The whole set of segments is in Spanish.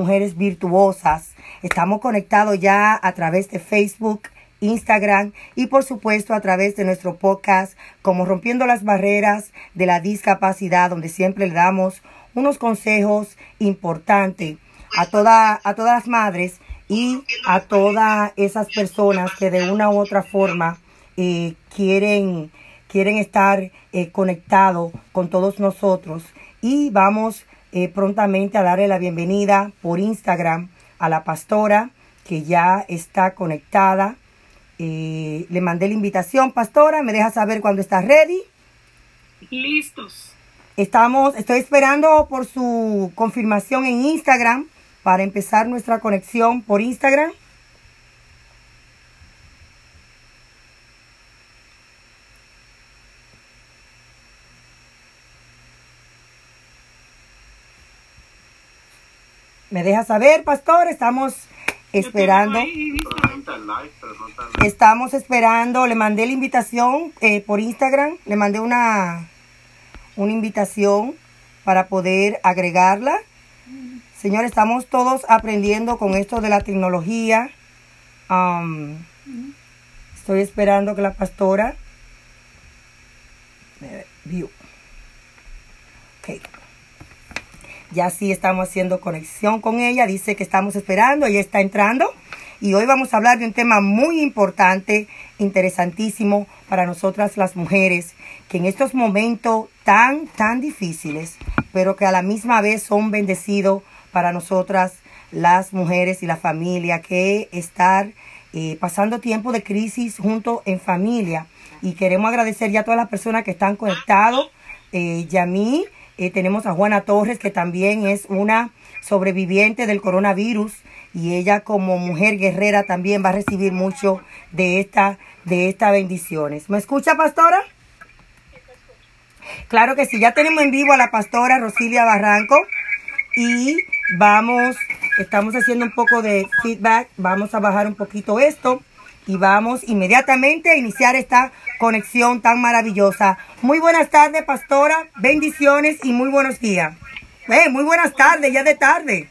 Mujeres Virtuosas. Estamos conectados ya a través de Facebook, Instagram y por supuesto a través de nuestro podcast como Rompiendo las Barreras de la Discapacidad, donde siempre le damos unos consejos importantes a, a todas las madres y a todas esas personas que de una u otra forma eh, quieren, quieren estar eh, conectados con todos nosotros. Y vamos eh, prontamente a darle la bienvenida por Instagram a la pastora que ya está conectada. Eh, le mandé la invitación, pastora, me deja saber cuando está ready. Listos. Estamos, estoy esperando por su confirmación en Instagram para empezar nuestra conexión por Instagram. Me deja saber, pastor, estamos esperando. Estamos esperando, le mandé la invitación eh, por Instagram, le mandé una, una invitación para poder agregarla. Señor, estamos todos aprendiendo con esto de la tecnología. Um, estoy esperando que la pastora... view. Ok. Ya sí estamos haciendo conexión con ella. Dice que estamos esperando. Ella está entrando. Y hoy vamos a hablar de un tema muy importante, interesantísimo para nosotras las mujeres, que en estos momentos tan, tan difíciles, pero que a la misma vez son bendecidos para nosotras las mujeres y la familia, que estar eh, pasando tiempo de crisis junto en familia. Y queremos agradecer ya a todas las personas que están conectados. Eh, Yamí, eh, tenemos a Juana Torres, que también es una sobreviviente del coronavirus y ella como mujer guerrera también va a recibir mucho de esta de estas bendiciones. ¿Me escucha, pastora? Claro que sí, ya tenemos en vivo a la pastora Rosilia Barranco y vamos, estamos haciendo un poco de feedback, vamos a bajar un poquito esto y vamos inmediatamente a iniciar esta conexión tan maravillosa. Muy buenas tardes, pastora, bendiciones y muy buenos días. Eh, muy buenas tardes, ya de tarde.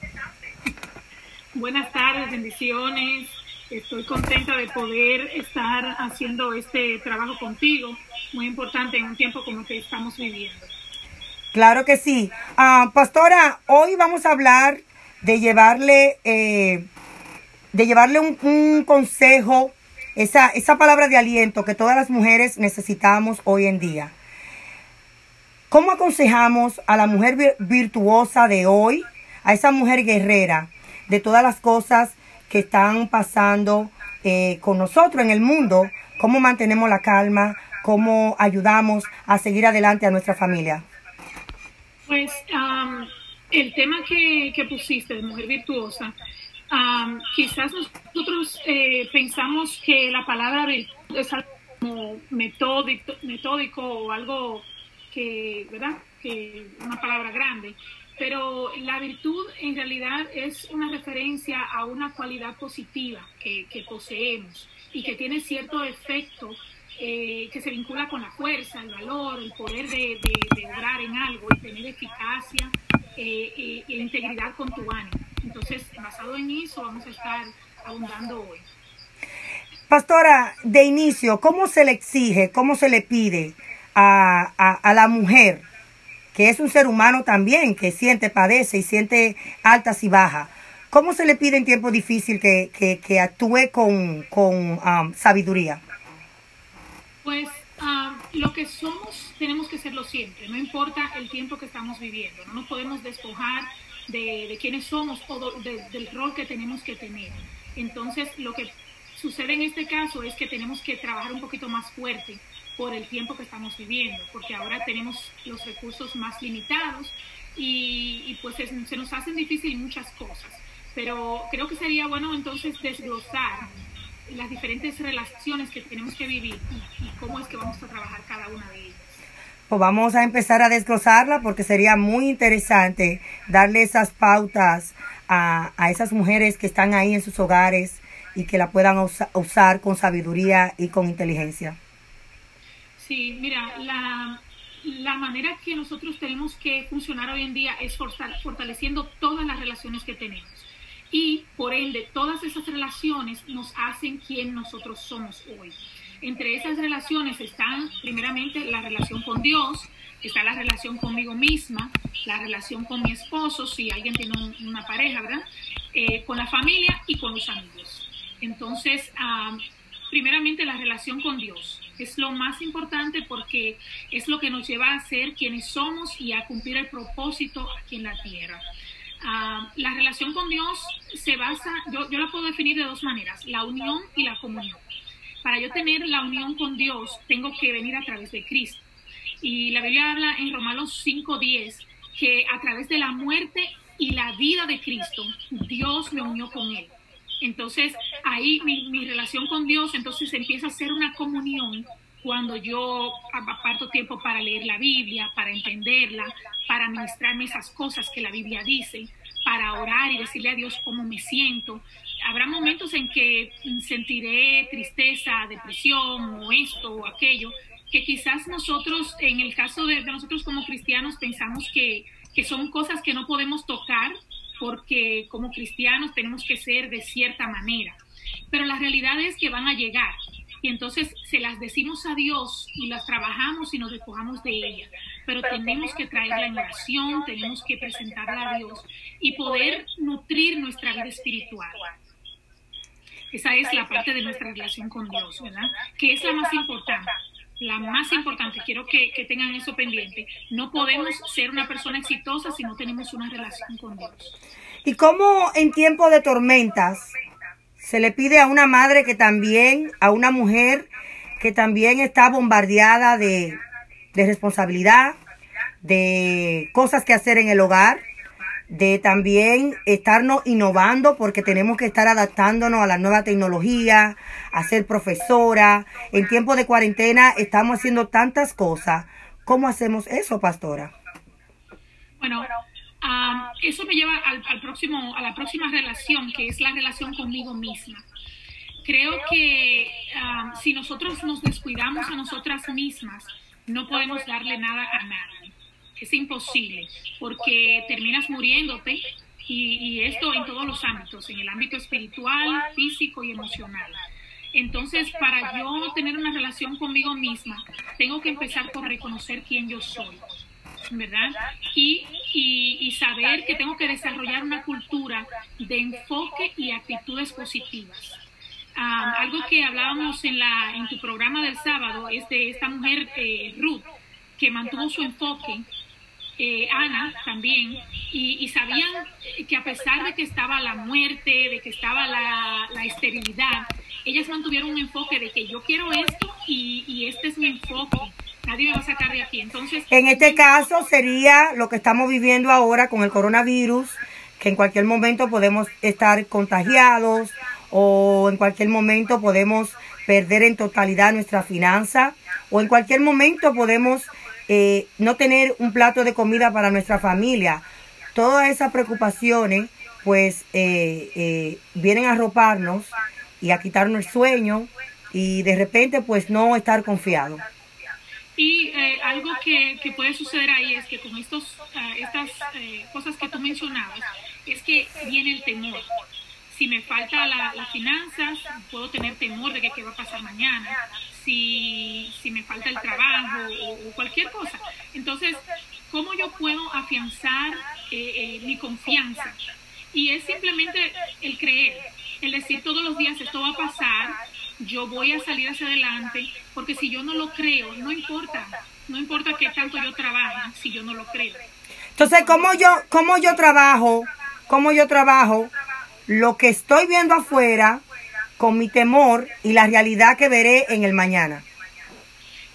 Buenas tardes, bendiciones. Estoy contenta de poder estar haciendo este trabajo contigo, muy importante en un tiempo como el que estamos viviendo. Claro que sí. Ah, pastora, hoy vamos a hablar de llevarle, eh, de llevarle un, un consejo, esa, esa palabra de aliento que todas las mujeres necesitamos hoy en día. ¿Cómo aconsejamos a la mujer vir- virtuosa de hoy, a esa mujer guerrera, de todas las cosas que están pasando eh, con nosotros en el mundo? ¿Cómo mantenemos la calma? ¿Cómo ayudamos a seguir adelante a nuestra familia? Pues am, el tema que, que pusiste de mujer virtuosa, am, quizás nosotros eh, pensamos que la palabra virtud es algo como metódico, metódico o algo que, ¿verdad? Que una palabra grande. Pero la virtud en realidad es una referencia a una cualidad positiva que, poseemos y que tiene cierto efecto eh, que se vincula con la fuerza, el valor, el poder de, de, de en algo y tener eficacia eh, y, y la integridad con tu ánimo. Entonces, basado en eso, vamos a estar abundando hoy. Pastora, de inicio, ¿cómo se le exige, cómo se le pide a, a, a la mujer, que es un ser humano también, que siente, padece y siente altas y bajas? ¿Cómo se le pide en tiempo difícil que, que, que actúe con, con um, sabiduría? Pues ah, lo que somos tenemos que serlo siempre, no importa el tiempo que estamos viviendo, no nos podemos despojar de, quiénes somos o del rol que tenemos que tener. Entonces, lo que sucede en este caso es que tenemos que trabajar un poquito más fuerte por el tiempo que estamos viviendo, porque ahora tenemos los recursos más limitados y, pues es- se nos hacen difícil muchas cosas. Pero creo que sería bueno entonces desglosar las diferentes relaciones que tenemos que vivir y, y cómo es que vamos a trabajar cada una de ellas. Pues vamos a empezar a desglosarla porque sería muy interesante darle esas pautas a, a esas mujeres que están ahí en sus hogares y que la puedan usa- usar con sabiduría y con inteligencia. Sí, mira, la, la manera que nosotros tenemos que funcionar hoy en día es fortaleciendo todas las relaciones que tenemos. Y por ende, todas esas relaciones nos hacen quien nosotros somos hoy. Entre esas relaciones están primeramente la relación con Dios, está la relación conmigo misma, la relación con mi esposo, si alguien tiene una pareja, ¿verdad? Eh, con la familia y con los amigos. Entonces, primeramente la relación con Dios es lo más importante porque es lo que nos lleva a ser quienes somos y a cumplir el propósito aquí en la tierra. la relación con Dios se basa, yo la puedo definir de dos maneras, la unión y la comunión. Para yo tener la unión con Dios, tengo que venir a través de Cristo. Y la Biblia habla en Romanos 5.10 que a través de la muerte y la vida de Cristo, Dios me unió con Él. Entonces, ahí mi, relación con Dios, entonces empieza a ser una comunión cuando yo aparto tiempo para leer la Biblia, para entenderla, para ministrarme esas cosas que la Biblia dice, para orar y decirle a Dios cómo me siento. Habrá momentos en que sentiré tristeza, depresión o esto o aquello, que quizás nosotros, en el caso de, nosotros como cristianos, pensamos que, que son cosas que no podemos tocar porque como cristianos tenemos que ser de cierta manera. Pero la realidad es que van a llegar y entonces se las decimos a Dios y las trabajamos y nos despojamos de ellas. Pero tenemos que traerla en oración, tenemos que presentarla a Dios y poder nutrir nuestra vida espiritual. Esa es la parte de nuestra relación con Dios, ¿verdad? Que es la más importante la más importante, quiero que, tengan eso pendiente. No podemos ser una persona exitosa si no tenemos una relación con Dios. ¿Y cómo en tiempo de tormentas se le pide a una madre que también, a una mujer que también está bombardeada de, de responsabilidad, de cosas que hacer en el hogar, de también estarnos innovando porque tenemos que estar adaptándonos a la nueva tecnología, a ser profesora. En tiempo de cuarentena estamos haciendo tantas cosas. ¿Cómo hacemos eso, pastora? Bueno, eso me lleva al, próximo, a la próxima relación, que es la relación conmigo misma. Creo que si nosotros nos descuidamos a nosotras mismas, no podemos darle nada a nadie es imposible, porque terminas muriéndote y, esto en todos los ámbitos, en el ámbito espiritual, físico y emocional. Entonces, para yo tener una relación conmigo misma, tengo que empezar por reconocer quién yo soy, ¿verdad? Y, y, saber que tengo que desarrollar una cultura de enfoque y actitudes positivas. Ah, algo que hablábamos en, la, en tu programa del sábado es de esta mujer, eh, Ruth, que mantuvo su enfoque eh, Ana también, y, sabían que a pesar de que estaba la muerte, de que estaba la, esterilidad, ellas mantuvieron un enfoque de que yo quiero esto y, este es mi enfoque. Nadie me va a sacar de aquí. Entonces, en este caso sería lo que estamos viviendo ahora con el coronavirus, que en cualquier momento podemos estar contagiados o en cualquier momento podemos perder en totalidad nuestra finanza o en cualquier momento podemos eh, no tener un plato de comida para nuestra familia. Todas esas preocupaciones pues eh, eh, vienen a roparnos y a quitarnos el sueño y de repente pues no estar confiado. Y algo que, puede suceder ahí es que con estos, estas cosas que tú mencionabas, es que viene el temor. Si me falta las finanzas, puedo tener temor de que qué va a pasar mañana si, si me falta el trabajo o, cualquier cosa. Entonces, ¿cómo yo puedo afianzar eh, eh, mi confianza? Y es simplemente el creer, el decir todos los días esto va a pasar, yo voy a salir hacia adelante, porque si yo no lo creo, no importa, no importa qué tanto yo trabaje, si yo no lo creo. Entonces, ¿cómo yo, cómo yo trabajo? ¿Cómo yo trabajo? Lo que estoy viendo afuera, con mi temor y la realidad que veré en el mañana?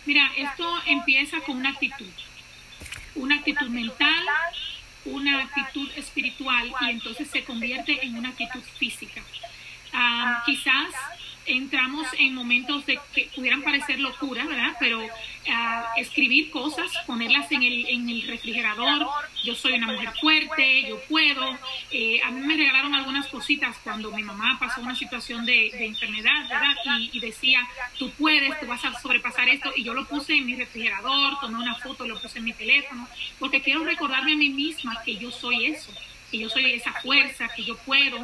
Mira, esto empieza con una actitud, una actitud mental, una actitud espiritual y entonces se convierte en una actitud física. Ah, quizás entramos en momentos de que pudieran parecer locura, ¿verdad? Pero ah, escribir cosas, ponerlas en el, en el refrigerador, yo soy una mujer fuerte, yo puedo. Eh, a mí me regalaron algunas cositas cuando mi mamá pasó una situación de, enfermedad, ¿verdad? Y, y, decía, tú puedes, tú vas a sobrepasar esto. Y yo lo puse en mi refrigerador, tomé una foto, lo puse en mi teléfono, porque quiero recordarme a mí misma que yo soy eso que yo soy esa fuerza, que yo puedo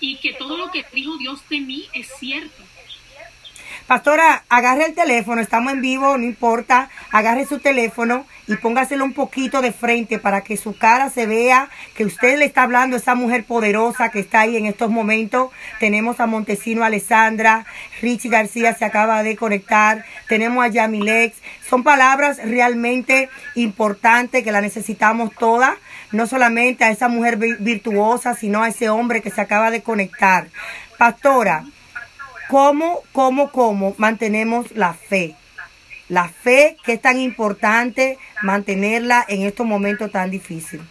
y que todo lo que dijo Dios de mí es cierto. Pastora, agarre el teléfono, estamos en vivo, no importa, agarre su teléfono y póngaselo un poquito de frente para que su cara se vea, que usted le está hablando a esa mujer poderosa que está ahí en estos momentos. Tenemos a Montesino Alessandra, Richie García se acaba de conectar, tenemos a Yamilex. Son palabras realmente importantes que la necesitamos todas, no solamente a esa mujer virtuosa, sino a ese hombre que se acaba de conectar. Pastora, ¿Cómo, cómo, cómo mantenemos la fe? La fe que es tan importante mantenerla en estos momentos tan difíciles.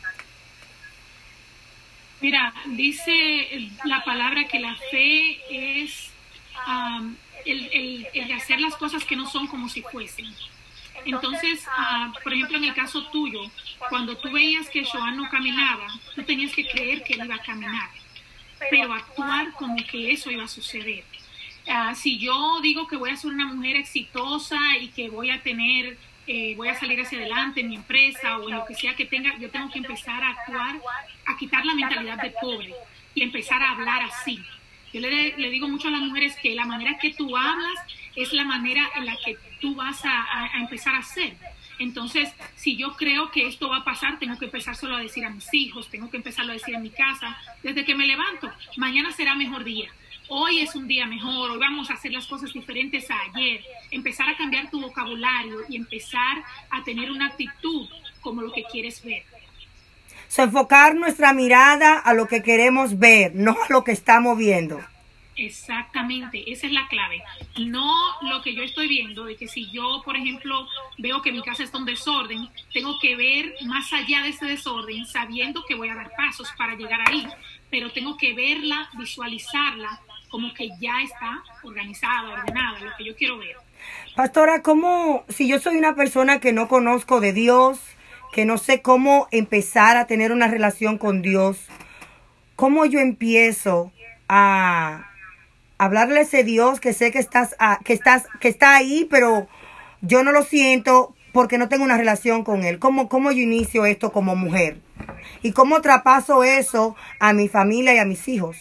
Mira, dice la palabra que la fe es um, el, de hacer las cosas que no son como si fuesen. Entonces, uh, por ejemplo, en el caso tuyo, cuando tú veías que Joan no caminaba, tú tenías que creer que él iba a caminar, pero actuar como que eso iba a suceder. Ah, si yo digo que voy a ser una mujer exitosa y que voy a tener, eh, voy a salir hacia adelante en mi empresa o en lo que sea que tenga, yo tengo que empezar a actuar, a quitar la mentalidad de pobre y empezar a hablar así. Yo le, digo mucho a las mujeres que la manera que tú hablas es la manera en la que tú vas a, empezar a hacer. Entonces, si yo creo que esto va a pasar, tengo que empezar solo a decir a mis hijos, tengo que empezarlo a decir en mi casa, desde que me levanto, mañana será mejor día hoy es un día mejor, hoy vamos a hacer las cosas diferentes a ayer, empezar a cambiar tu vocabulario y empezar a tener una actitud como lo que quieres ver. Enfocar nuestra mirada a lo que queremos ver, no a lo que estamos viendo. Exactamente, esa es la clave. No lo que yo estoy viendo, de que si yo, por ejemplo, veo que mi casa está en desorden, tengo que ver más allá de ese desorden, sabiendo que voy a dar pasos para llegar ahí, pero tengo que verla, visualizarla como que ya está organizada, ordenada, lo que yo quiero ver. Pastora, ¿cómo, si yo soy una persona que no conozco de Dios, que no sé cómo empezar a tener una relación con Dios, cómo yo empiezo a hablarle a ese Dios que sé que estás, que estás, que está ahí, pero yo no lo siento porque no tengo una relación con él. ¿Cómo, cómo yo inicio esto como mujer? ¿Y cómo trapaso eso a mi familia y a mis hijos?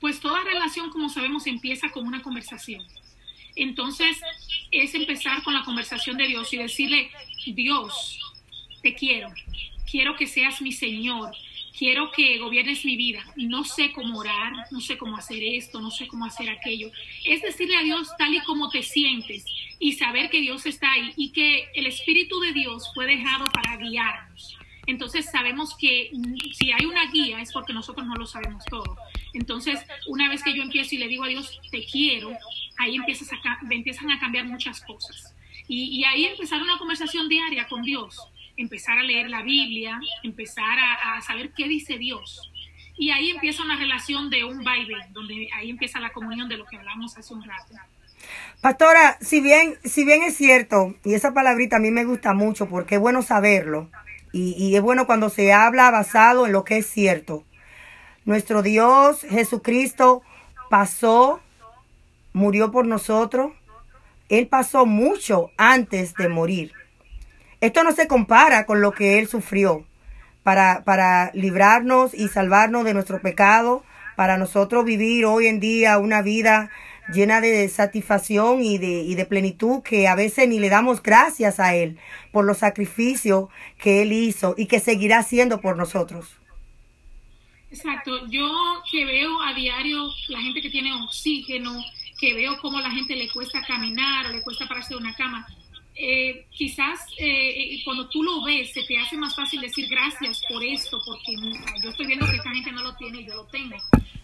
Pues toda relación, como sabemos, empieza con una conversación. Entonces, es empezar con la conversación de Dios y decirle, Dios, te quiero, quiero que seas mi Señor, quiero que gobiernes mi vida. No sé cómo orar, no sé cómo hacer esto, no sé cómo hacer aquello. Es decirle a Dios tal y como te sientes y saber que Dios está ahí y que el Espíritu de Dios fue dejado para guiarnos. Entonces sabemos que si hay una guía es porque nosotros no lo sabemos todo. Entonces, una vez que yo empiezo y le digo a Dios, te quiero, ahí empiezas a, empiezan a cambiar muchas cosas. Y, ahí empezar una conversación diaria con Dios, empezar a leer la Biblia, empezar a, saber qué dice Dios. Y ahí empieza una relación de un baile, donde ahí empieza la comunión de lo que hablamos hace un rato. Pastora, si bien, si bien es cierto, y esa palabrita a mí me gusta mucho porque es bueno saberlo, y, y es bueno cuando se habla basado en lo que es cierto. Nuestro Dios Jesucristo pasó, murió por nosotros. Él pasó mucho antes de morir. Esto no se compara con lo que Él sufrió para, para librarnos y salvarnos de nuestro pecado, para nosotros vivir hoy en día una vida llena de satisfacción y de, y de plenitud que a veces ni le damos gracias a Él por los sacrificios que Él hizo y que seguirá haciendo por nosotros. Exacto, yo que veo a diario la gente que tiene oxígeno, que veo cómo la gente le cuesta caminar o le cuesta pararse de una cama, eh, quizás eh, cuando tú lo ves se te hace más fácil decir gracias por esto, porque yo estoy viendo que esta gente no lo tiene y yo lo tengo.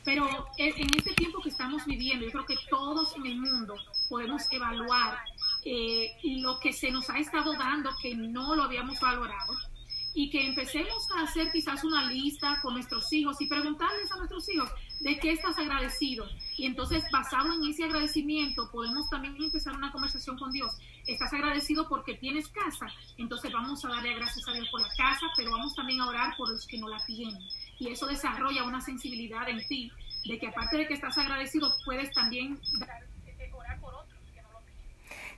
Pero en este tiempo que estamos viviendo, yo creo que todos en el mundo podemos evaluar eh, lo que se nos ha estado dando que no lo habíamos valorado y que empecemos a hacer quizás una lista con nuestros hijos y preguntarles a nuestros hijos de qué estás agradecido. Y entonces, basado en ese agradecimiento, podemos también empezar una conversación con Dios. Estás agradecido porque tienes casa, entonces vamos a darle gracias a Dios por la casa, pero vamos también a orar por los que no la tienen. Y eso desarrolla una sensibilidad en ti, de que aparte de que estás agradecido, puedes también otros.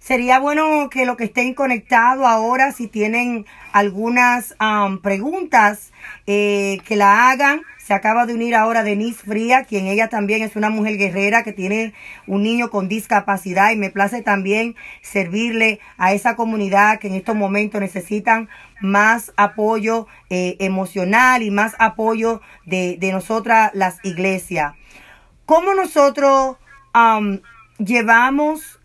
Sería bueno que lo que estén conectados ahora, si tienen algunas preguntas, eh, que la hagan. Se acaba de unir ahora Denise Fría, quien ella también es una mujer guerrera que tiene un niño con discapacidad y me place también servirle a esa comunidad que en estos momentos necesitan más apoyo eh, emocional y más apoyo de, de nosotras las iglesias. ¿Cómo nosotros llevamos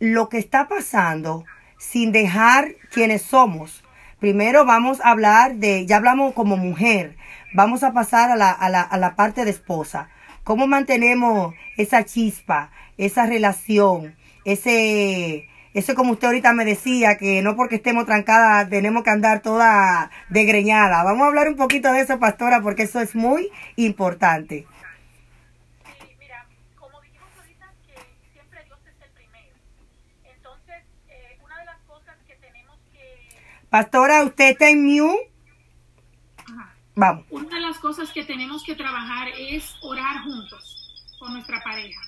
lo que está pasando sin dejar quienes somos. Primero vamos a hablar de, ya hablamos como mujer, vamos a pasar a la, a la, a la parte de esposa. ¿Cómo mantenemos esa chispa, esa relación, ese, eso como usted ahorita me decía, que no porque estemos trancadas tenemos que andar toda degreñada. Vamos a hablar un poquito de eso, pastora, porque eso es muy importante. Pastora, ¿usted está en mute? Vamos. Una de las cosas que tenemos que trabajar es orar juntos con nuestra pareja.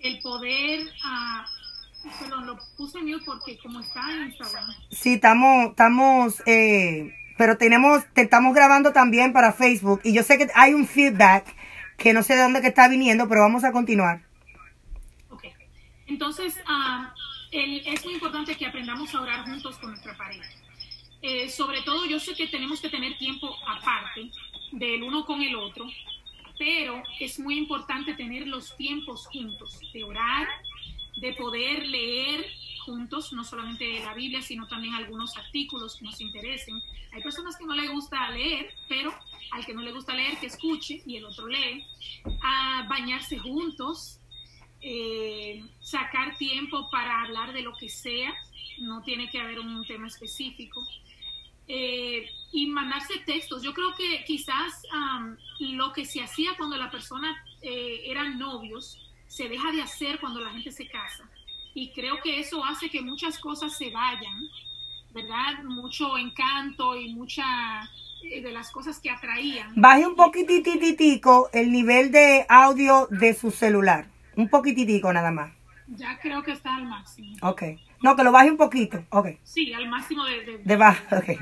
El poder... Uh, perdón, lo puse en mute porque como está en Instagram. Sí, estamos... estamos eh, pero tenemos, te estamos grabando también para Facebook y yo sé que hay un feedback que no sé de dónde que está viniendo, pero vamos a continuar. Ok. Entonces, uh, el, es muy importante que aprendamos a orar juntos con nuestra pareja. Eh, sobre todo yo sé que tenemos que tener tiempo aparte del uno con el otro, pero es muy importante tener los tiempos juntos, de orar, de poder leer juntos, no solamente la Biblia, sino también algunos artículos que nos interesen. Hay personas que no le gusta leer, pero al que no le gusta leer, que escuche y el otro lee. A bañarse juntos, eh, sacar tiempo para hablar de lo que sea, no tiene que haber un tema específico. Eh, y mandarse textos. Yo creo que quizás lo que se hacía cuando la persona eh, eran novios se deja de hacer cuando la gente se casa. Y creo que eso hace que muchas cosas se vayan, ¿verdad? Mucho encanto y mucha eh, de las cosas que atraían. Baje un poquitititico el nivel de audio de su celular. Un poquititico nada más. Ya creo que está al máximo. Ok. No, que lo baje un poquito. Ok. Sí, al máximo de... De, de baja, ok.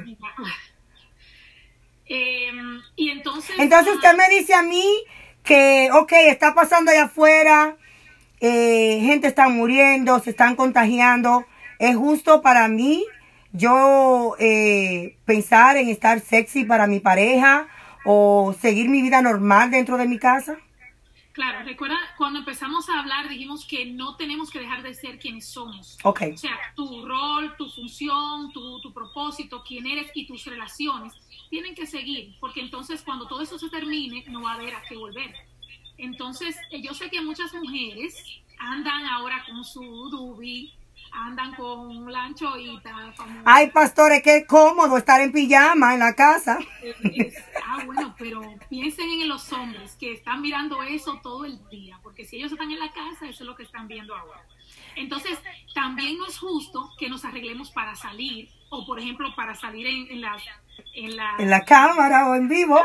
Em, y entonces... Entonces usted me dice a mí que, ok, está pasando allá afuera, eh, gente está muriendo, se están contagiando. ¿Es justo para mí yo eh, pensar en estar sexy para mi pareja o seguir mi vida normal dentro de mi casa? Claro, recuerda, cuando empezamos a hablar dijimos que no tenemos que dejar de ser quienes somos. Ok. O sea, tu rol, tu función, tu, tu propósito, quién eres y tus relaciones tienen que seguir, porque entonces cuando todo eso se termine no va a haber a qué volver. Entonces, eh, yo sé que muchas mujeres andan ahora con su dubi, andan con la anchoita. Ay, pastores, qué cómodo estar en pijama en la casa. ah, bueno, pero piensen en los hombres que están mirando eso todo el día, porque si ellos están en la casa, eso es lo que están viendo ahora. Entonces, también no es justo que nos arreglemos para salir, o por ejemplo, para salir en, en las en la, en la cámara o en vivo.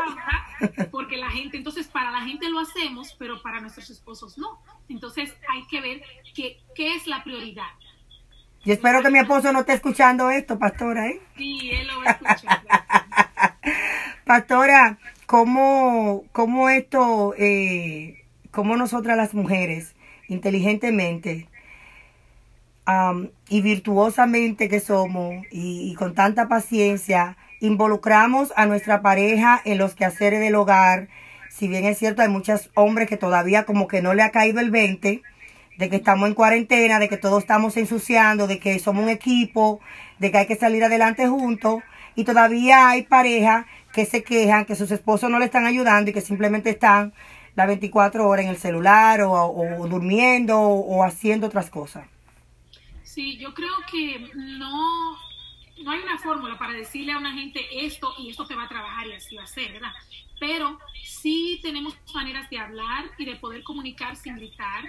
Porque la gente, entonces para la gente lo hacemos, pero para nuestros esposos no. Entonces hay que ver qué es la prioridad. Yo espero que mi esposo no esté escuchando esto, pastora, ¿eh? Sí, él lo va a escuchar. pastora, ¿cómo, cómo esto, eh, cómo nosotras las mujeres, inteligentemente y virtuosamente que somos y, y con tanta paciencia, involucramos a nuestra pareja en los quehaceres del hogar? Si bien es cierto, hay muchos hombres que todavía como que no le ha caído el 20, de que estamos en cuarentena, de que todos estamos ensuciando, de que somos un equipo, de que hay que salir adelante juntos. Y todavía hay parejas que se quejan que sus esposos no le están ayudando y que simplemente están las 24 horas en el celular o, durmiendo o, haciendo otras cosas. Sí, yo creo que no, no hay una fórmula para decirle a una gente esto y esto te va a trabajar y así va a ser, ¿verdad? Pero sí tenemos maneras de hablar y de poder comunicar sin gritar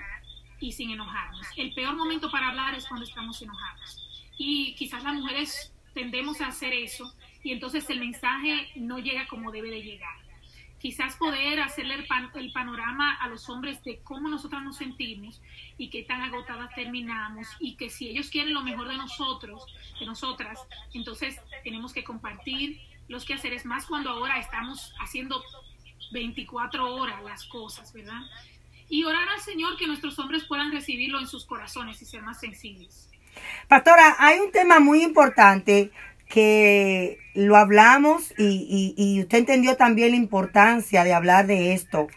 y sin enojarnos. El peor momento para hablar es cuando estamos enojados. Y quizás las mujeres tendemos a hacer eso y entonces el mensaje no llega como debe de llegar. Quizás poder hacerle el, panorama a los hombres de cómo nosotras nos sentimos y qué tan agotadas terminamos y que si ellos quieren lo mejor de nosotros, de nosotras, entonces tenemos que compartir los quehaceres más cuando ahora estamos haciendo 24 horas las cosas, ¿verdad? Y orar al Señor que nuestros hombres puedan recibirlo en sus corazones y ser más sensibles. Pastora, hay un tema muy importante que lo hablamos y, usted entendió también la importancia de hablar de esto.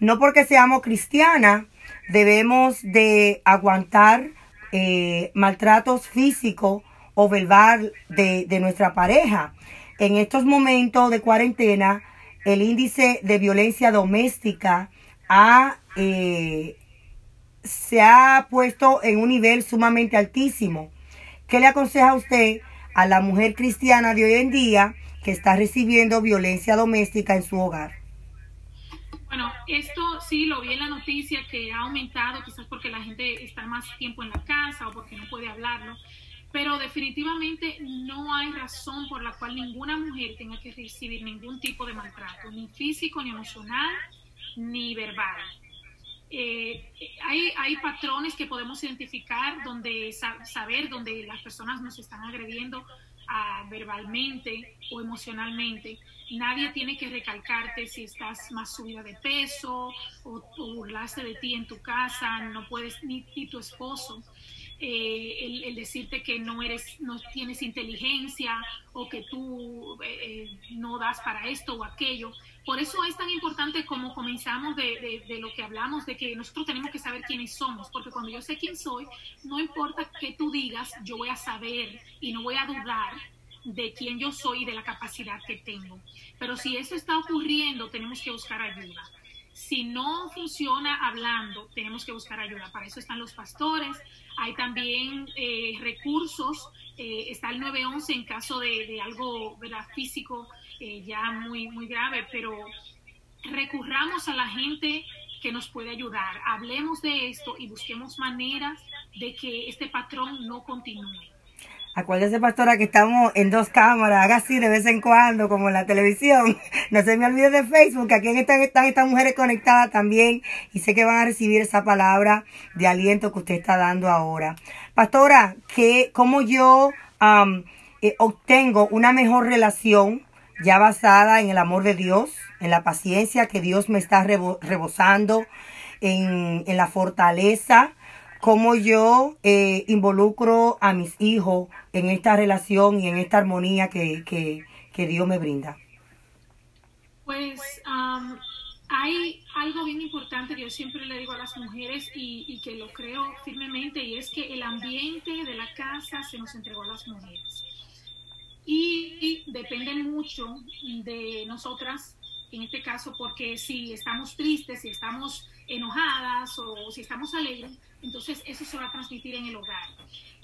No porque seamos cristianas debemos de aguantar eh, maltratos físicos o verbal de, de nuestra pareja. En estos momentos de cuarentena, el índice de violencia doméstica ha, eh, se ha puesto en un nivel sumamente altísimo. ¿Qué le aconseja a usted a la mujer cristiana de hoy en día que está recibiendo violencia doméstica en su hogar? Bueno, esto sí lo vi en la noticia que ha aumentado, quizás porque la gente está más tiempo en la casa o porque no puede hablarlo, pero definitivamente no hay razón por la cual ninguna mujer tenga que recibir ningún tipo de maltrato, ni físico, ni emocional, ni verbal. Eh, hay, hay, patrones que podemos identificar donde saber donde las personas nos están agrediendo ah, verbalmente o emocionalmente. Nadie tiene que recalcarte si estás más subida de peso o, burlaste de ti en tu casa, no puedes ni, ni tu esposo. Eh, el, decirte que no eres, no tienes inteligencia o que tú eh, eh, no das para esto o aquello. Por eso es tan importante como comenzamos de, de, lo que hablamos, de que nosotros tenemos que saber quiénes somos, porque cuando yo sé quién soy, no importa qué tú digas, yo voy a saber y no voy a dudar de quién yo soy y de la capacidad que tengo. Pero si eso está ocurriendo, tenemos que buscar ayuda. Si no funciona hablando, tenemos que buscar ayuda. Para eso están los pastores. Hay también eh, recursos. Eh, está el 911 en caso de, algo físico eh, ya muy, muy grave, pero recurramos a la gente que nos puede ayudar. Hablemos de esto y busquemos maneras de que este patrón no continúe. Acuérdese, pastora, que estamos en dos cámaras, haga así de vez en cuando, como en la televisión. No se me olvide de Facebook, que aquí están, están estas mujeres conectadas también y sé que van a recibir esa palabra de aliento que usted está dando ahora. Pastora, que ¿cómo yo eh, obtengo una mejor relación ya basada en el amor de Dios, en la paciencia que Dios me está rebosando, en, en la fortaleza? Cómo yo eh, involucro a mis hijos en esta relación y en esta armonía que, que, Dios me brinda? Pues hay algo bien importante que yo siempre le digo a las mujeres y, y, que lo creo firmemente y es que el ambiente de la casa se nos entregó a las mujeres. Y, y depende mucho de nosotras, en este caso, porque si estamos tristes, si estamos enojadas o si estamos alegres, entonces eso se va a transmitir en el hogar.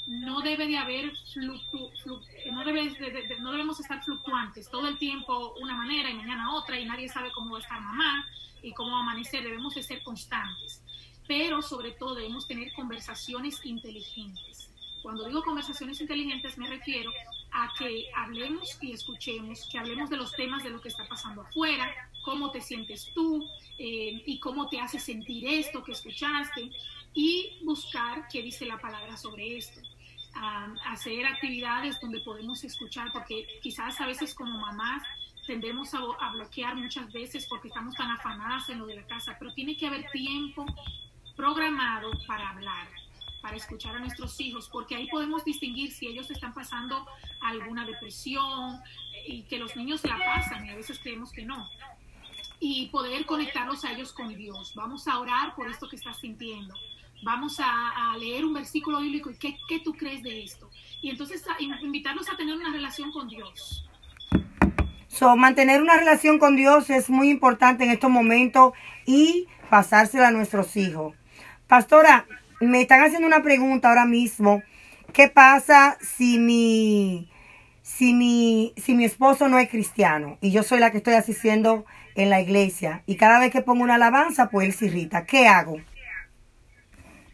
No debe de haber, no, debe no debemos estar fluctuantes todo el tiempo una manera y mañana otra y nadie sabe cómo va a estar mamá y cómo va a amanecer. Debemos de ser constantes, pero sobre todo debemos tener conversaciones inteligentes. Cuando digo conversaciones inteligentes me refiero a que hablemos y escuchemos, que hablemos de los temas de lo que está pasando afuera, cómo te sientes tú eh, y cómo te hace sentir esto que escuchaste y buscar qué dice la palabra sobre esto. hacer actividades donde podemos escuchar, porque quizás a veces como mamás tendemos a, a, bloquear muchas veces porque estamos tan afanadas en lo de la casa, pero tiene que haber tiempo programado para hablar, para escuchar a nuestros hijos, porque ahí podemos distinguir si ellos están pasando alguna depresión y que los niños la pasan y a veces creemos que no. Y poder conectarlos a ellos con Dios. Vamos a orar por esto que estás sintiendo vamos a, leer un versículo bíblico y ¿qué, ¿qué, tú crees de esto. Y entonces invitarlos a tener una relación con Dios. So, mantener una relación con Dios es muy importante en estos momentos y pasársela a nuestros hijos. Pastora, me están haciendo una pregunta ahora mismo. ¿Qué pasa si mi, si mi, si mi esposo no es cristiano y yo soy la que estoy asistiendo en la iglesia y cada vez que pongo una alabanza, pues él se irrita? ¿Qué hago?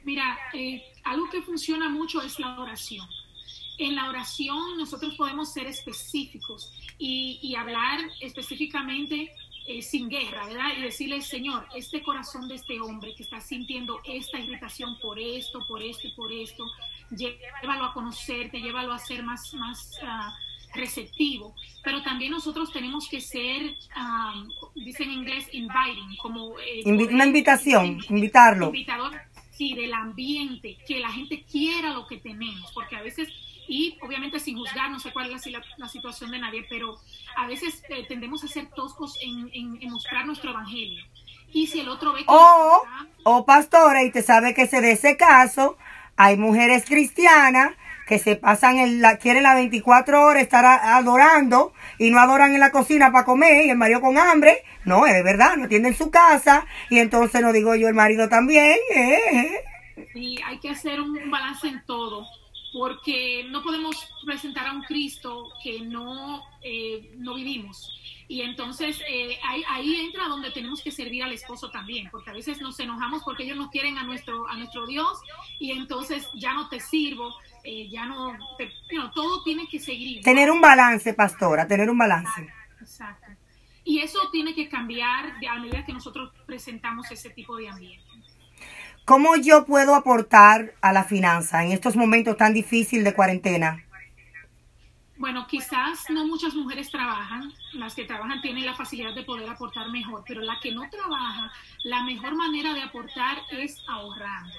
Mira, eh, algo que funciona mucho es la oración. En la oración nosotros podemos ser específicos y, y hablar específicamente eh, sin guerra, ¿verdad? Y decirle, Señor, este corazón de este hombre que está sintiendo esta irritación por esto, por esto y por esto, llévalo a conocerte, llévalo a ser más, más uh, receptivo. Pero también nosotros tenemos que ser, um, dicen en inglés, inviting, como... Eh, una invitación, invitarlo. Invitador, sí, del ambiente, que la gente quiera lo que tenemos, porque a veces y obviamente sin juzgar, no sé cuál es la, la situación de nadie, pero a veces eh, tendemos a ser toscos en, en, mostrar nuestro evangelio. Y si el otro ve que... O, o pastora, y te sabe que se de ese caso, hay mujeres cristianas que se pasan, en la, quieren las 24 horas estar adorando y no adoran en la cocina para comer y el marido con hambre. No, es verdad, no tienen su casa y entonces no digo yo el marido también. Eh, eh. Sí, hay que hacer un balance en todo porque no podemos presentar a un Cristo que no, eh, no vivimos. Y entonces eh, ahí, ahí, entra donde tenemos que servir al esposo también, porque a veces nos enojamos porque ellos no quieren a nuestro, a nuestro Dios y entonces ya no te sirvo, eh, ya no, todo tiene que seguir. Tener un balance, pastora, tener un balance. Exacto. Y eso tiene que cambiar a medida que nosotros presentamos ese tipo de ambiente. ¿Cómo yo puedo aportar a la finanza en estos momentos tan difíciles de cuarentena? Bueno, quizás no muchas mujeres trabajan, las que trabajan tienen la facilidad de poder aportar mejor, pero la que no trabaja, la mejor manera de aportar es ahorrando.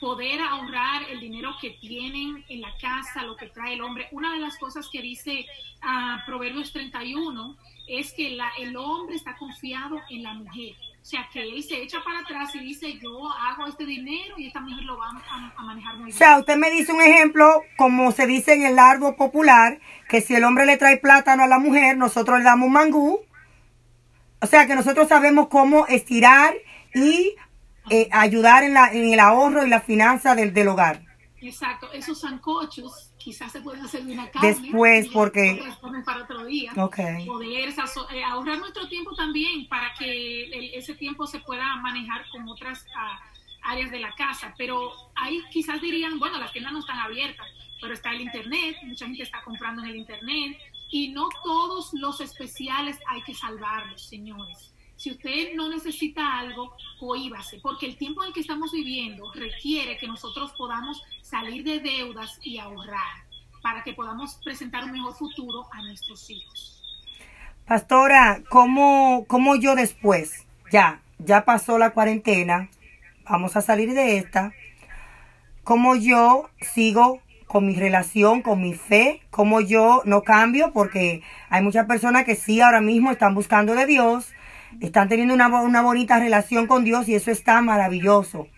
Poder ahorrar el dinero que tienen en la casa, lo que trae el hombre. Una de las cosas que dice uh, Proverbios 31 es que la, el hombre está confiado en la mujer o sea, que él se echa para atrás y dice, yo hago este dinero y esta mujer lo va a, manejar muy bien. O sea, usted me dice un ejemplo, como se dice en el árbol popular, que si el hombre le trae plátano a la mujer, nosotros le damos un mangú. O sea, que nosotros sabemos cómo estirar y eh, ayudar en, la, en el ahorro y la finanza del, del hogar. Exacto, esos sancochos quizás se pueden hacer de una carne. Después, porque... Para otro día. Okay. Poder eh, ahorrar nuestro tiempo también para que ese tiempo se pueda manejar con otras ah, áreas de la casa. Pero ahí quizás dirían, bueno, las tiendas no están abiertas, pero está el Internet, mucha gente está comprando en el Internet. Y no todos los especiales hay que salvarlos, señores. Si usted no necesita algo, cohíbase, porque el tiempo en el que estamos viviendo requiere que nosotros podamos salir de deudas y ahorrar para que podamos presentar un mejor futuro a nuestros hijos. Pastora, ¿cómo, cómo yo después? Ya, ya pasó la cuarentena, vamos a salir de esta. ¿Cómo yo sigo con mi relación, con mi fe? ¿Cómo yo no cambio? Porque hay muchas personas que sí ahora mismo están buscando de Dios, están teniendo una, una bonita relación con Dios y eso está maravilloso.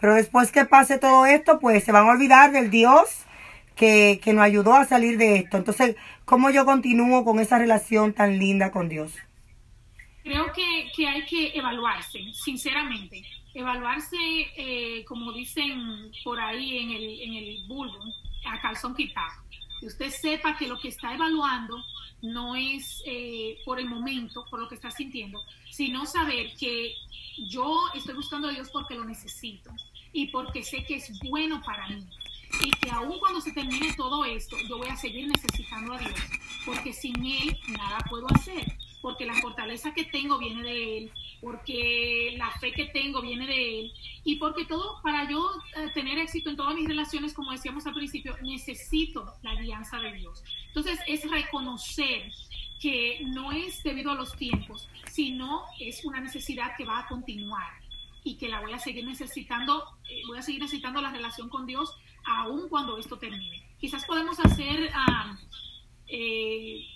Pero después que pase todo esto, pues se van a olvidar del Dios que, que nos ayudó a salir de esto. Entonces, ¿cómo yo continúo con esa relación tan linda con Dios? Creo que, que hay que evaluarse, sinceramente. Evaluarse, eh, como dicen por ahí en el, en el bulbo, a calzón quitado. Que usted sepa que lo que está evaluando no es eh, por el momento, por lo que está sintiendo, sino saber que yo estoy buscando a Dios porque lo necesito y porque sé que es bueno para mí. Y que aun cuando se termine todo esto, yo voy a seguir necesitando a Dios, porque sin Él nada puedo hacer, porque la fortaleza que tengo viene de Él, porque la fe que tengo viene de Él, y porque todo, para yo eh, tener éxito en todas mis relaciones, como decíamos al principio, necesito la alianza de Dios. Entonces es reconocer que no es debido a los tiempos, sino es una necesidad que va a continuar y que la voy a seguir necesitando, eh, voy a seguir necesitando la relación con Dios aun cuando esto termine. Quizás podemos hacer, eh,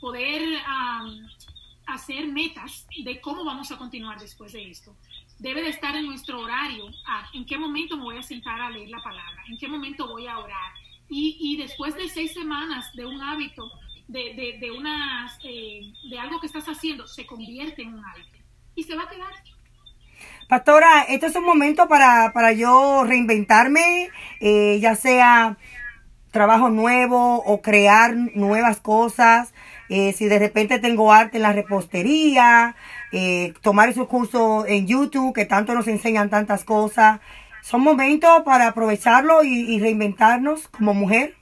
poder hacer metas de cómo vamos a continuar después de esto. Debe de estar en nuestro horario, en qué momento me voy a sentar a leer la palabra, en qué momento voy a orar. Y, y después de seis semanas de un hábito, de, de, de, unas, eh, de algo que estás haciendo, se convierte en un hábito. Y se va a quedar. Pastora, esto es un momento para, para yo reinventarme, eh, ya sea trabajo nuevo o crear nuevas cosas. Eh, si de repente tengo arte en la repostería, eh, tomar esos cursos en YouTube que tanto nos enseñan tantas cosas. Son momentos para aprovecharlo y reinventarnos como mujer.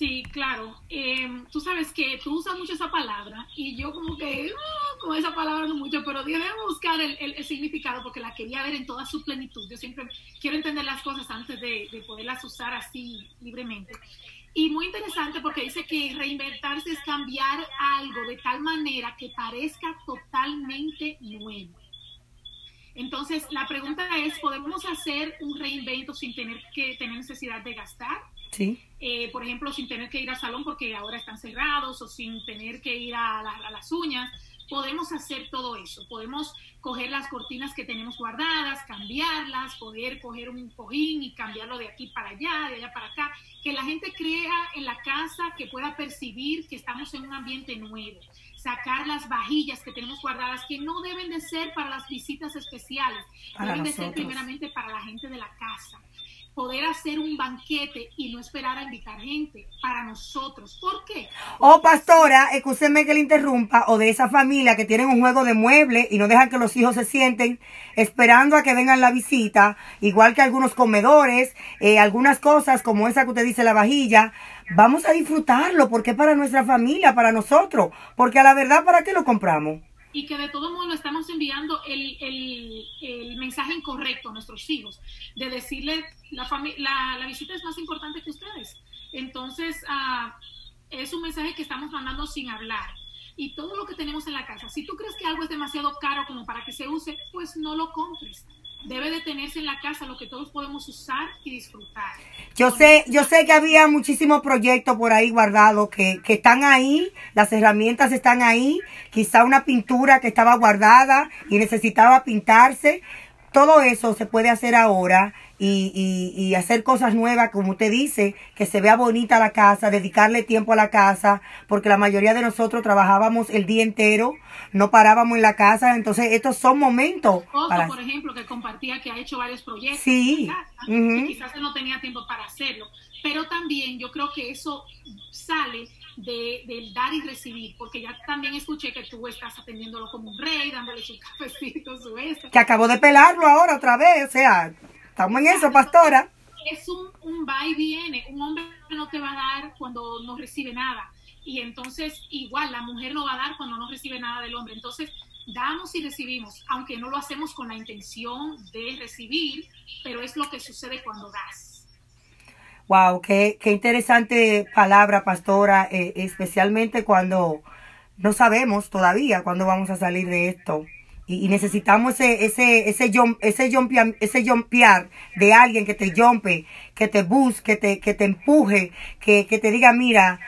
Sí, claro. Eh, tú sabes que tú usas mucho esa palabra y yo como que ah, con esa palabra no mucho, pero debemos buscar el, significado porque la quería ver en toda su plenitud. Yo siempre quiero entender las cosas antes de poderlas usar así libremente. Y muy interesante porque dice que reinventarse es cambiar algo de tal manera que parezca totalmente nuevo. Entonces, la pregunta es, ¿podemos hacer un reinvento sin tener que tener necesidad de gastar? Sí. Eh, por ejemplo, sin tener que ir al salón porque ahora están cerrados o sin tener que ir a, las uñas. Podemos hacer todo eso. Podemos coger las cortinas que tenemos guardadas, cambiarlas, poder coger un cojín y cambiarlo de aquí para allá, de allá para acá. Que la gente crea en la casa, que pueda percibir que estamos en un ambiente nuevo sacar las vajillas que tenemos guardadas, que no deben de ser para las visitas especiales, deben de ser primeramente para la gente de la casa poder hacer un banquete y no esperar a invitar gente para nosotros. ¿Por qué? oh, pastora, escúcheme que le interrumpa, o de esa familia que tienen un juego de muebles y no dejan que los hijos se sienten esperando a que vengan la visita, igual que algunos comedores, eh, algunas cosas como esa que usted dice, la vajilla. Vamos a disfrutarlo porque para nuestra familia, para nosotros, porque a la verdad, ¿para qué lo compramos? Y que de todo modo estamos enviando el, mensaje incorrecto a nuestros hijos, de decirle la, la, la visita es más importante que ustedes. Entonces, ah, es un mensaje que estamos mandando sin hablar. Y todo lo que tenemos en la casa, si tú crees que algo es demasiado caro como para que se use, pues no lo compres debe de tenerse en la casa lo que todos podemos usar y disfrutar. Yo sé, yo sé que había muchísimos proyectos por ahí guardados que, que están ahí, las herramientas están ahí, quizá una pintura que estaba guardada y necesitaba pintarse, todo eso se puede hacer ahora y, y, y, hacer cosas nuevas, como usted dice, que se vea bonita la casa, dedicarle tiempo a la casa, porque la mayoría de nosotros trabajábamos el día entero, no parábamos en la casa, entonces estos son momentos. Por ejemplo, que compartía que ha hecho varios proyectos. Sí. quizás no tenía tiempo para hacerlo, pero también yo creo que eso sale de, del dar y recibir, porque ya también escuché que tú estás atendiéndolo como un rey, dándole su cafecito, su eso. Que acabó de pelarlo ahora otra vez, o sea, estamos en eso, pastora. Es un, un va y viene, un hombre no te va a dar cuando no recibe nada, y entonces igual la mujer no va a dar cuando no recibe nada del hombre, entonces damos y recibimos, aunque no lo hacemos con la intención de recibir, pero es lo que sucede cuando das. Wow, qué, qué interesante palabra, pastora, eh, especialmente cuando no sabemos todavía cuándo vamos a salir de esto. Y, necesitamos ese, ese, ese, jump, ese, ese de alguien que te jumpe, que te busque, que te, que te empuje, que, que te diga, mira,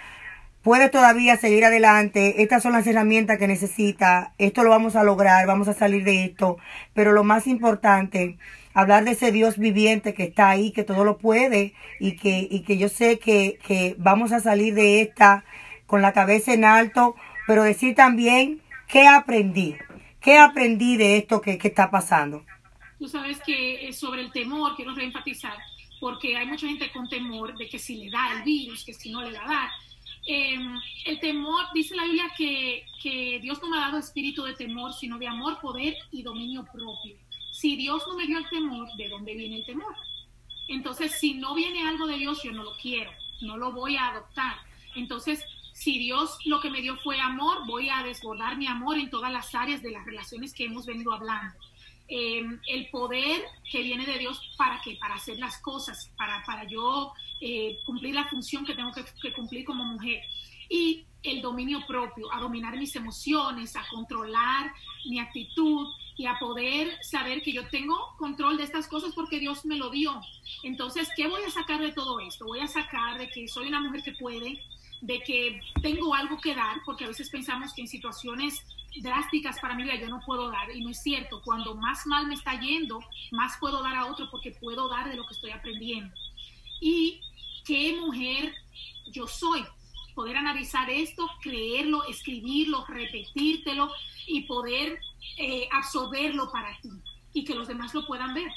puedes todavía seguir adelante, estas son las herramientas que necesita, esto lo vamos a lograr, vamos a salir de esto. Pero lo más importante hablar de ese Dios viviente que está ahí, que todo lo puede y que, y que yo sé que, que vamos a salir de esta con la cabeza en alto, pero decir también qué aprendí, qué aprendí de esto que, que está pasando. Tú sabes que eh, sobre el temor, quiero reenfatizar, porque hay mucha gente con temor de que si le da el virus, que si no le va a dar. Em, el temor, dice la Biblia que, que Dios no me ha dado espíritu de temor, sino de amor, poder y dominio propio si Dios no me dio el temor, ¿de dónde viene el temor? Entonces, si no viene algo de Dios, yo no lo quiero, no lo voy a adoptar. Entonces, si Dios lo que me dio fue amor, voy a desbordar mi amor en todas las áreas de las relaciones que hemos venido hablando. Em, el poder que viene de Dios para qué? Para hacer las cosas, para, para yo eh, cumplir la función que tengo que, que cumplir como mujer. Y el dominio propio, a dominar mis emociones, a controlar mi actitud, y a poder saber que yo tengo control de estas cosas porque Dios me lo dio. Entonces, ¿qué voy a sacar de todo esto? Voy a sacar de que soy una mujer que puede, de que tengo algo que dar, porque a veces pensamos que en situaciones drásticas para mi vida yo no puedo dar y no es cierto. Cuando más mal me está yendo, más puedo dar a otro porque puedo dar de lo que estoy aprendiendo. Y qué mujer yo soy. Poder analizar esto, creerlo, escribirlo, repetírtelo y poder eh, absorberlo para ti y que los demás lo puedan ver.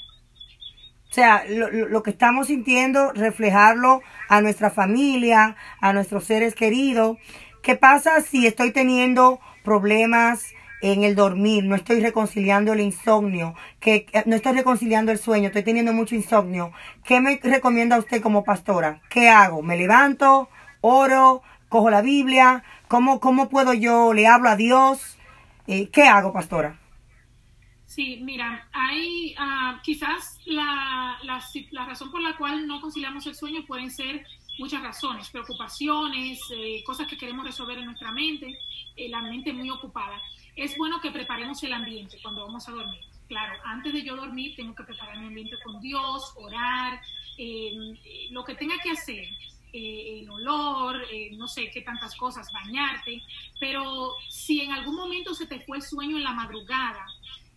sea, lo, lo, que estamos sintiendo, reflejarlo a nuestra familia, a nuestros seres queridos. ¿Qué pasa si estoy teniendo problemas en el dormir, no estoy reconciliando el insomnio, que no estoy reconciliando el sueño, estoy teniendo mucho insomnio. ¿Qué me recomienda usted como pastora? ¿Qué hago? ¿Me levanto? ¿Oro? ¿Cojo la Biblia? ¿Cómo, cómo puedo yo? ¿Le hablo a Dios? Eh, ¿Qué hago, pastora? Sí, mira, hay uh, quizás la, la, la, razón por la cual no conciliamos el sueño pueden ser muchas razones, preocupaciones, eh, cosas que queremos resolver en nuestra mente, eh, la mente muy ocupada. Es bueno que preparemos el ambiente cuando vamos a dormir. Claro, antes de yo dormir tengo que preparar mi ambiente con Dios, orar, em, lo que tenga que hacer, eh, el olor, no sé qué tantas cosas, bañarte, pero si en algún momento se te fue el sueño en la madrugada,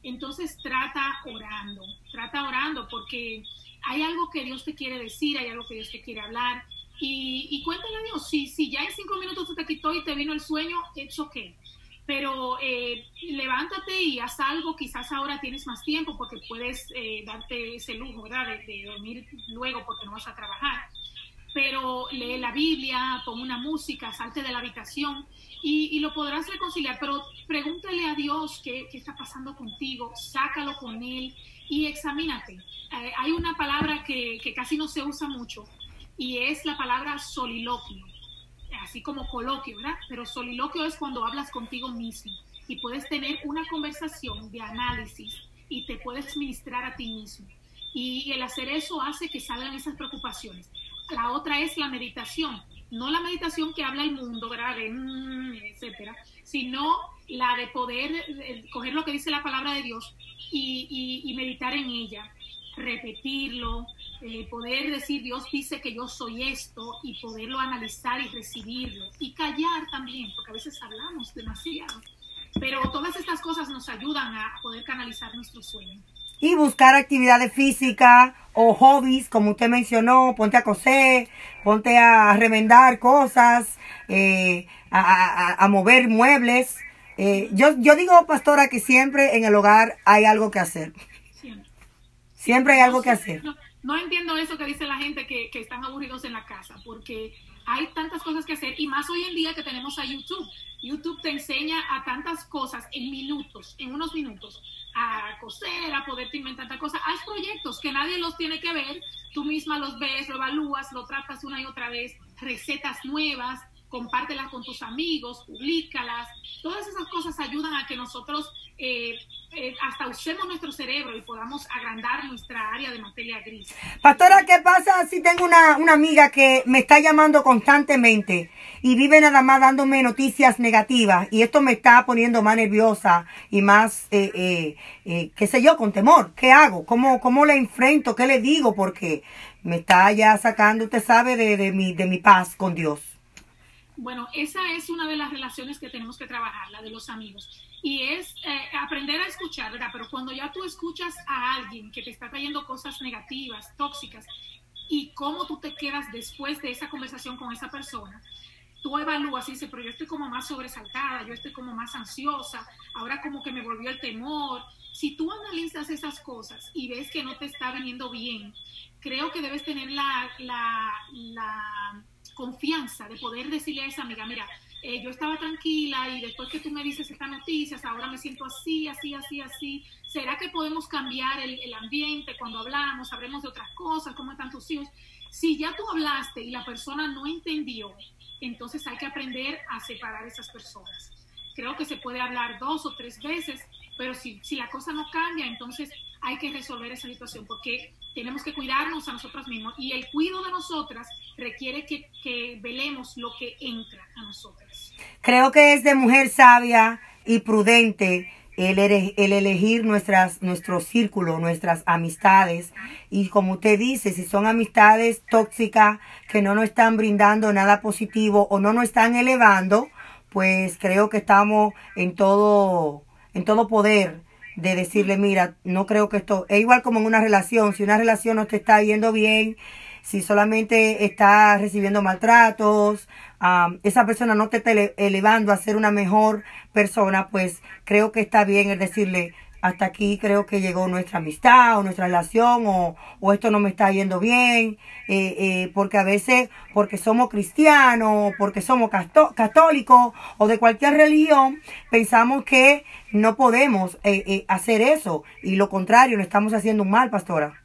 entonces trata orando, trata orando porque hay algo que Dios te quiere decir, hay algo que Dios te quiere hablar. Y, y cuéntale a Dios, si, si ya en cinco minutos se te quitó y te vino el sueño, it's okay. Pero eh, levántate y haz algo, quizás ahora tienes más tiempo porque puedes eh, darte ese lujo, ¿verdad? de, dormir luego porque no vas a trabajar pero lee la Biblia, pon una música, salte de la habitación y, lo podrás reconciliar, pero pregúntale a Dios qué, está pasando contigo, sácalo con Él y examínate. Eh, hay una palabra que, que, casi no se usa mucho y es la palabra soliloquio, así como coloquio, ¿verdad? Pero soliloquio es cuando hablas contigo mismo y puedes tener una conversación de análisis y te puedes ministrar a ti mismo. Y el hacer eso hace que salgan esas preocupaciones. La otra es la meditación. No la meditación que habla el mundo, ¿verdad? Mm, etcétera, sino la de poder coger lo que dice la palabra de Dios y, meditar en ella, repetirlo, eh, poder decir Dios dice que yo soy esto y poderlo analizar y recibirlo y callar también, porque a veces hablamos demasiado. Pero todas estas cosas nos ayudan a poder canalizar nuestro sueño y buscar actividades físicas o hobbies, como usted mencionó, ponte a coser, ponte a remendar cosas, eh, a, mover muebles. Eh, yo, yo digo, pastora, que siempre en el hogar hay algo que hacer. Siempre, hay algo que hacer. No, entiendo eso que dice la gente que, que están aburridos en la casa, porque hay tantas cosas que hacer y más hoy en día que tenemos a YouTube. YouTube te enseña a tantas cosas en minutos, en unos minutos a coser, a poderte inventar tanta cosa. Haz proyectos que nadie los tiene que ver, tú misma los ves, lo evalúas, lo tratas una y otra vez, recetas nuevas, compártelas con tus amigos, públicalas. Todas esas cosas ayudan a que nosotros eh, eh, hasta usemos nuestro cerebro y podamos agrandar nuestra área de materia gris. Pastora, ¿qué pasa si tengo una, amiga que me está llamando constantemente y vive nada más dándome noticias negativas y esto me está poniendo más nerviosa y más, eh, eh, qué sé yo, con temor? ¿Qué hago? ¿Cómo, ¿Cómo le enfrento? ¿Qué le digo? Porque me está ya sacando, usted sabe, de, de, mi, de mi paz con Dios. Bueno, esa es una de las relaciones que tenemos que trabajar, la de los amigos y es eh, aprender a escuchar, ¿verdad? Pero cuando ya tú escuchas a alguien que te está trayendo cosas negativas, tóxicas, y cómo tú te quedas después de esa conversación con esa persona, tú evalúas y dices, pero yo estoy como más sobresaltada, yo estoy como más ansiosa, ahora como que me volvió el temor. Si tú analizas esas cosas y ves que no te está viniendo bien, creo que debes tener la, la, la confianza de poder decirle a esa amiga, mira, eh, yo estaba tranquila y después que tú me dices estas noticias, ahora me siento así, así, así, así. ¿Será que podemos cambiar el, ambiente cuando hablamos? Hablemos de otras cosas, cómo están tus hijos. Si ya tú hablaste y la persona no entendió, entonces hay que aprender a separar esas personas. Creo que se puede hablar dos o tres veces, pero si, si la cosa no cambia, entonces hay que resolver esa situación porque tenemos que cuidarnos a nosotros mismos y el cuidado de nosotras requiere que, que velemos lo que entra a nosotras. Creo que es de mujer sabia y prudente el, el, elegir nuestras, nuestro círculo, nuestras amistades. Y como usted dice, si son amistades tóxicas que no nos están brindando nada positivo o no nos están elevando, pues creo que estamos en todo, en todo poder de decirle, mira, no creo que esto, es igual como en una relación, si una relación no te está yendo bien, si solamente está recibiendo maltratos, esa persona no te está elevando a ser una mejor persona, pues creo que está bien el decirle, hasta aquí creo que llegó nuestra amistad o nuestra relación o, o esto no me está yendo bien, eh, eh, porque a veces, porque somos cristianos, porque somos católicos o de cualquier religión, pensamos que no podemos eh, hacer eso y lo contrario, lo estamos haciendo mal, pastora.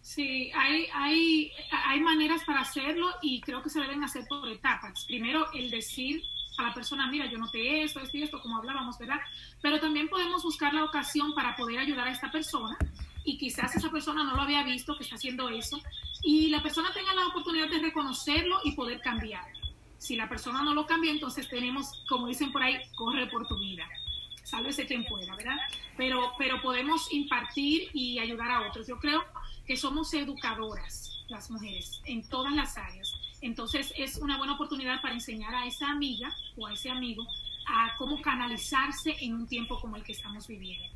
Sí, hay, hay, hay maneras para hacerlo y creo que se deben hacer por etapas. Primero, el decir a la persona, mira, yo noté esto, esto y esto, como hablábamos, ¿verdad? Pero también podemos buscar la ocasión para poder ayudar a esta persona y quizás esa persona no lo había visto que está haciendo eso y la persona tenga la oportunidad de reconocerlo y poder cambiar. Si la persona no lo cambia, entonces tenemos, como dicen por ahí, corre por tu vida. Sálvese quien pueda, ¿verdad? Pero, pero podemos impartir y ayudar a otros. Yo creo que somos educadoras, las mujeres, en todas las áreas entonces es una buena oportunidad para enseñar a esa amiga o a ese amigo a cómo canalizarse en un tiempo como el que estamos viviendo.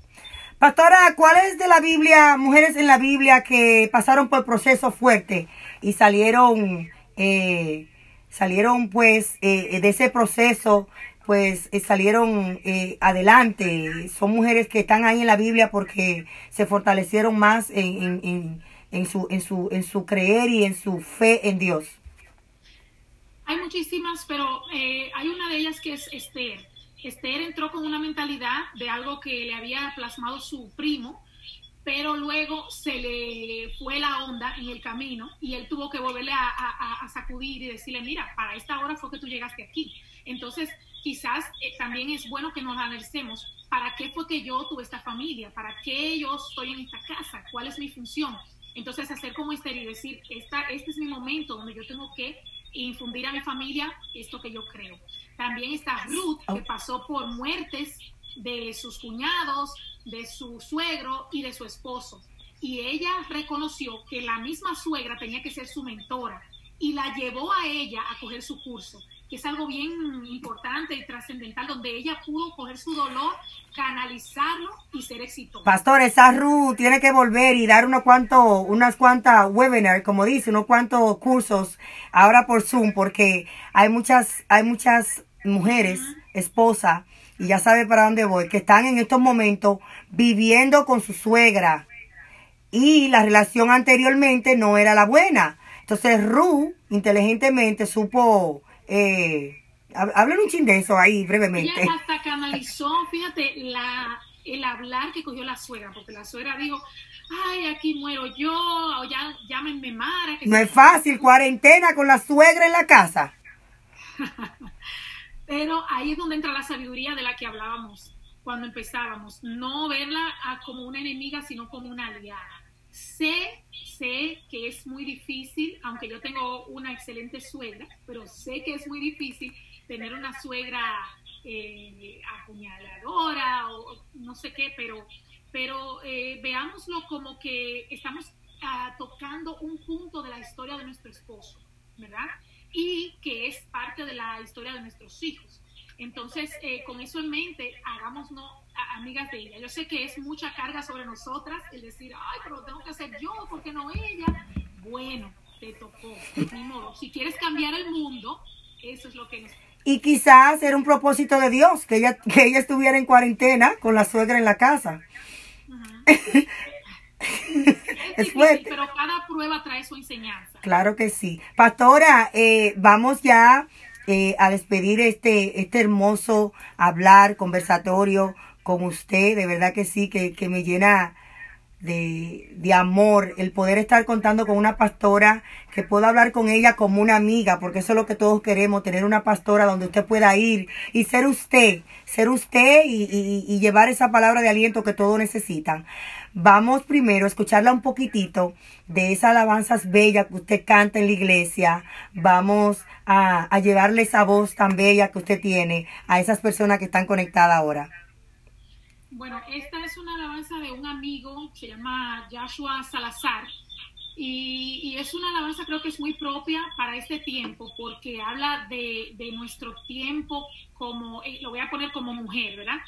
Pastora, ¿cuál es de la Biblia, mujeres en la Biblia que pasaron por procesos fuertes y salieron, eh, salieron pues eh, de ese proceso, pues eh, salieron adelante? Son mujeres que están ahí en la Biblia porque se fortalecieron más en, su, en, su, en su creer y en su fe en Dios. Hay muchísimas, pero eh, hay una de ellas que es Esther. Esther entró con una mentalidad de algo que le había plasmado su primo, pero luego se le fue la onda en el camino y él tuvo que volverle a, sacudir y decirle, mira, para esta hora fue que tú llegaste aquí. Entonces, quizás eh, también es bueno que nos analicemos, ¿para qué fue que yo tuve esta familia? ¿Para qué yo estoy en esta casa? ¿Cuál es mi función? Entonces, hacer como Esther y decir, esta, este es mi momento donde yo tengo que infundir a mi familia esto que yo creo. También está Ruth, que pasó por muertes de sus cuñados, de su suegro y de su esposo. Y ella reconoció que la misma suegra tenía que ser su mentora y la llevó a ella a coger su curso que es algo bien importante y trascendental, donde ella pudo coger su dolor, canalizarlo y ser exitosa. Pastor, esa Ruth tiene que volver y dar unos cuantos, unas cuantas webinars, como dice, unos cuantos cursos ahora por Zoom, porque hay muchas, hay muchas mujeres, esposas, y ya sabe para dónde voy, que están en estos momentos viviendo con su suegra y la relación anteriormente no era la buena. Entonces Ruth inteligentemente supo eh, un chin de eso ahí brevemente. Ella hasta canalizó, fíjate, la, el hablar que cogió la suegra, porque la suegra dijo, ay, aquí muero yo, o ya llámenme Mara. no es fácil, cuarentena con la suegra en la casa. Pero ahí es donde entra la sabiduría de la que hablábamos cuando empezábamos. No verla como una enemiga, sino como una aliada. Sé, sé que es muy difícil, aunque yo tengo una excelente suegra, pero sé que es muy difícil tener una suegra eh, apuñaladora o no sé qué, pero, pero eh, veámoslo como que estamos ah, tocando un punto de la historia de nuestro esposo, ¿verdad? Y que es parte de la historia de nuestros hijos. Entonces, eh, con eso en mente, hagámonos amigas de ella. Yo sé que es mucha carga sobre nosotras el decir, ay, pero lo tengo que hacer yo, ¿por qué no ella? Bueno, te tocó, ni modo. Si quieres cambiar el mundo, eso es lo que nos... Y quizás era un propósito de Dios, que ella, que ella estuviera en cuarentena con la suegra en la casa. es, fuerte. Pero cada prueba trae su enseñanza. Claro que sí. Pastora, eh, vamos ya eh, a despedir este, este hermoso hablar, conversatorio con usted. De verdad que sí, que, que me llena de, de, amor el poder estar contando con una pastora, que pueda hablar con ella como una amiga, porque eso es lo que todos queremos, tener una pastora donde usted pueda ir y ser usted, ser usted y, y, y llevar esa palabra de aliento que todos necesitan. Vamos primero a escucharla un poquitito de esas alabanzas bellas que usted canta en la iglesia. Vamos a, a llevarle esa voz tan bella que usted tiene a esas personas que están conectadas ahora. Bueno, esta es una alabanza de un amigo, se llama Joshua Salazar, y, y, es una alabanza creo que es muy propia para este tiempo, porque habla de, de nuestro tiempo como, eh, lo voy a poner como mujer, ¿verdad?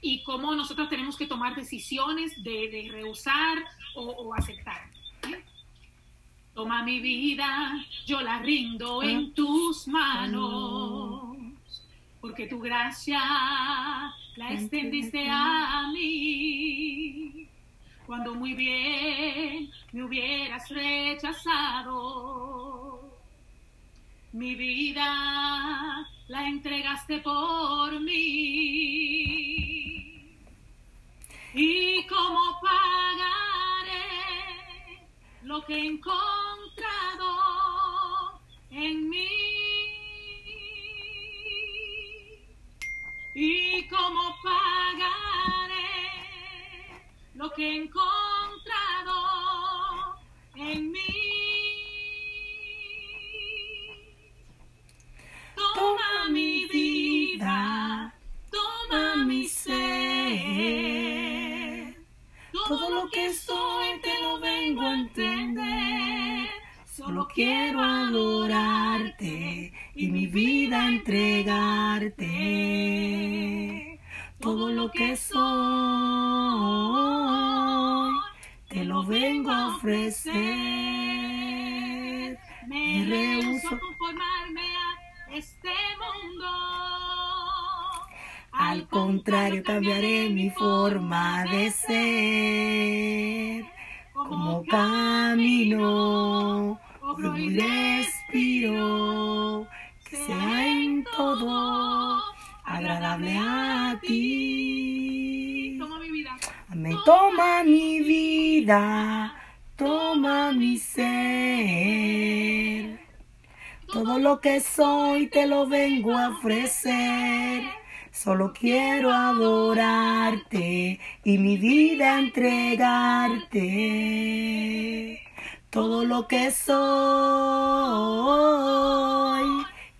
Y cómo nosotros tenemos que tomar decisiones de, de rehusar o, aceptar. Toma mi vida, yo la rindo en tus manos, porque tu gracia la extendiste a mí. Cuando muy bien me hubieras rechazado, mi vida la entregaste por mí. ¿Y cómo pagaré lo que he encontrado en mí? ¿Y cómo pagaré lo que he encontrado en mí? Toma mi vida, toma mi lo que soy te lo vengo a entender. Solo quiero adorarte y mi vida entregarte. Todo lo que soy te lo vengo a ofrecer. Me rehuso a conformarme a este mundo. Al contrario, cambiaré mi forma de ser. Como camino, y respiro, que sea en todo agradable a ti. Toma mi vida. Toma mi vida, toma mi ser. Todo lo que soy te lo vengo a ofrecer. Solo quiero adorarte y mi vida entregarte. Todo lo que soy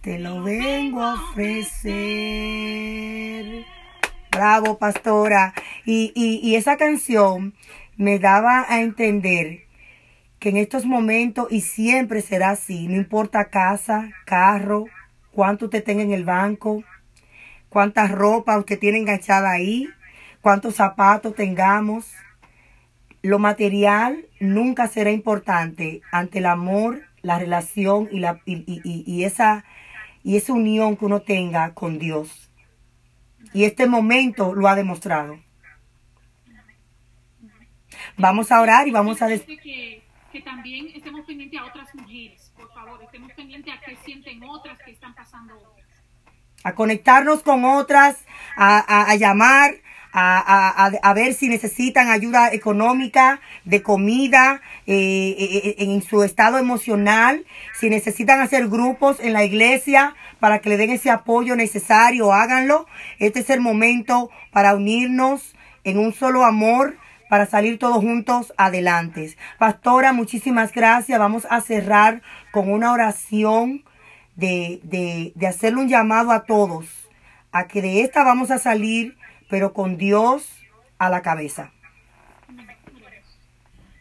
te lo vengo a ofrecer. Bravo, pastora. Y, y, y esa canción me daba a entender que en estos momentos y siempre será así, no importa casa, carro, cuánto usted tenga en el banco, cuánta ropa usted tiene enganchada ahí, cuántos zapatos tengamos. Lo material nunca será importante ante el amor, la relación y, esa, y esa unión que uno tenga con Dios. Y este momento lo ha demostrado. Vamos a orar y vamos a... des- que, que también estemos pendientes a otras mujeres, por favor, estemos pendientes a sienten otras, qué están pasando. A conectarnos con otras, a, a- a llamar, a, a- ver si necesitan ayuda económica, de comida, eh, eh, eh, en su estado emocional, si necesitan hacer grupos en la iglesia para que le den ese apoyo necesario, háganlo. Este es el momento para unirnos en un solo amor para salir todos juntos adelante. Pastora, muchísimas gracias. Vamos a cerrar con una oración de, de, de hacerle un llamado a todos, a que de esta vamos a salir, pero con Dios a la cabeza.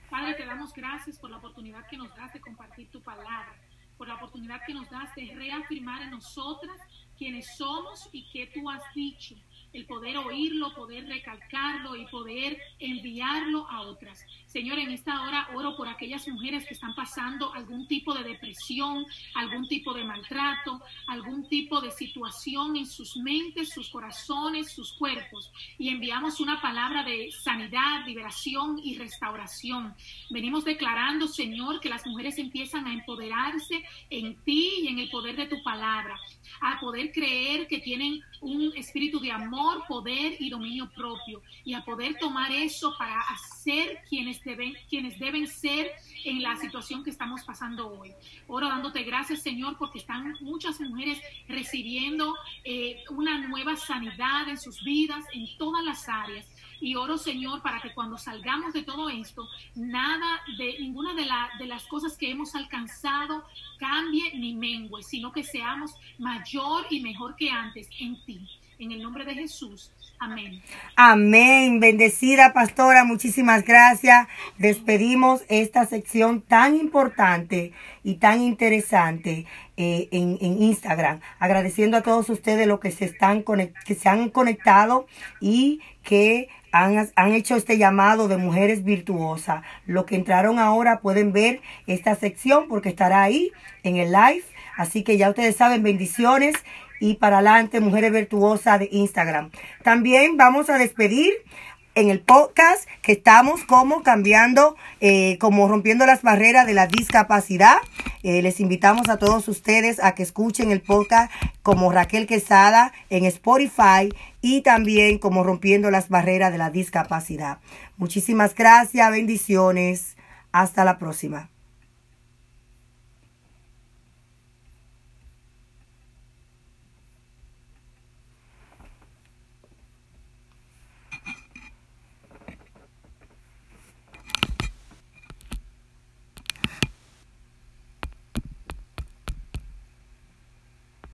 Padre, te damos gracias por la oportunidad que nos das de compartir tu palabra, por la oportunidad que nos das de reafirmar en nosotras quienes somos y qué tú has dicho, el poder oírlo, poder recalcarlo y poder enviarlo a otras. Señor, en esta hora oro por aquellas mujeres que están pasando algún tipo de depresión, algún tipo de maltrato, algún tipo de situación en sus mentes, sus corazones, sus cuerpos. Y enviamos una palabra de sanidad, liberación y restauración. Venimos declarando, Señor, que las mujeres empiezan a empoderarse en ti y en el poder de tu palabra, a poder creer que tienen un espíritu de amor, poder y dominio propio, y a poder tomar eso para hacer quienes deben, quienes deben ser en la situación que estamos pasando hoy. Oro dándote gracias, Señor, porque están muchas mujeres recibiendo eh, una nueva sanidad en sus vidas, en todas las áreas. Y oro, Señor, para que cuando salgamos de todo esto, nada de ninguna de, la, de las cosas que hemos alcanzado cambie ni mengue, sino que seamos mayor y mejor que antes en ti. En el nombre de Jesús. Amén. Amén. Bendecida pastora, muchísimas gracias. Despedimos esta sección tan importante y tan interesante eh, en, en Instagram. Agradeciendo a todos ustedes los que se, están que se han conectado y que han, han hecho este llamado de mujeres virtuosas. Los que entraron ahora pueden ver esta sección porque estará ahí en el live. Así que ya ustedes saben, bendiciones y para adelante, Mujeres Virtuosas de Instagram. También vamos a despedir en el podcast que estamos como cambiando, eh, como rompiendo las barreras de la discapacidad. Eh, les invitamos a todos ustedes a que escuchen el podcast como Raquel Quesada en Spotify y también como rompiendo las barreras de la discapacidad. Muchísimas gracias, bendiciones. Hasta la próxima.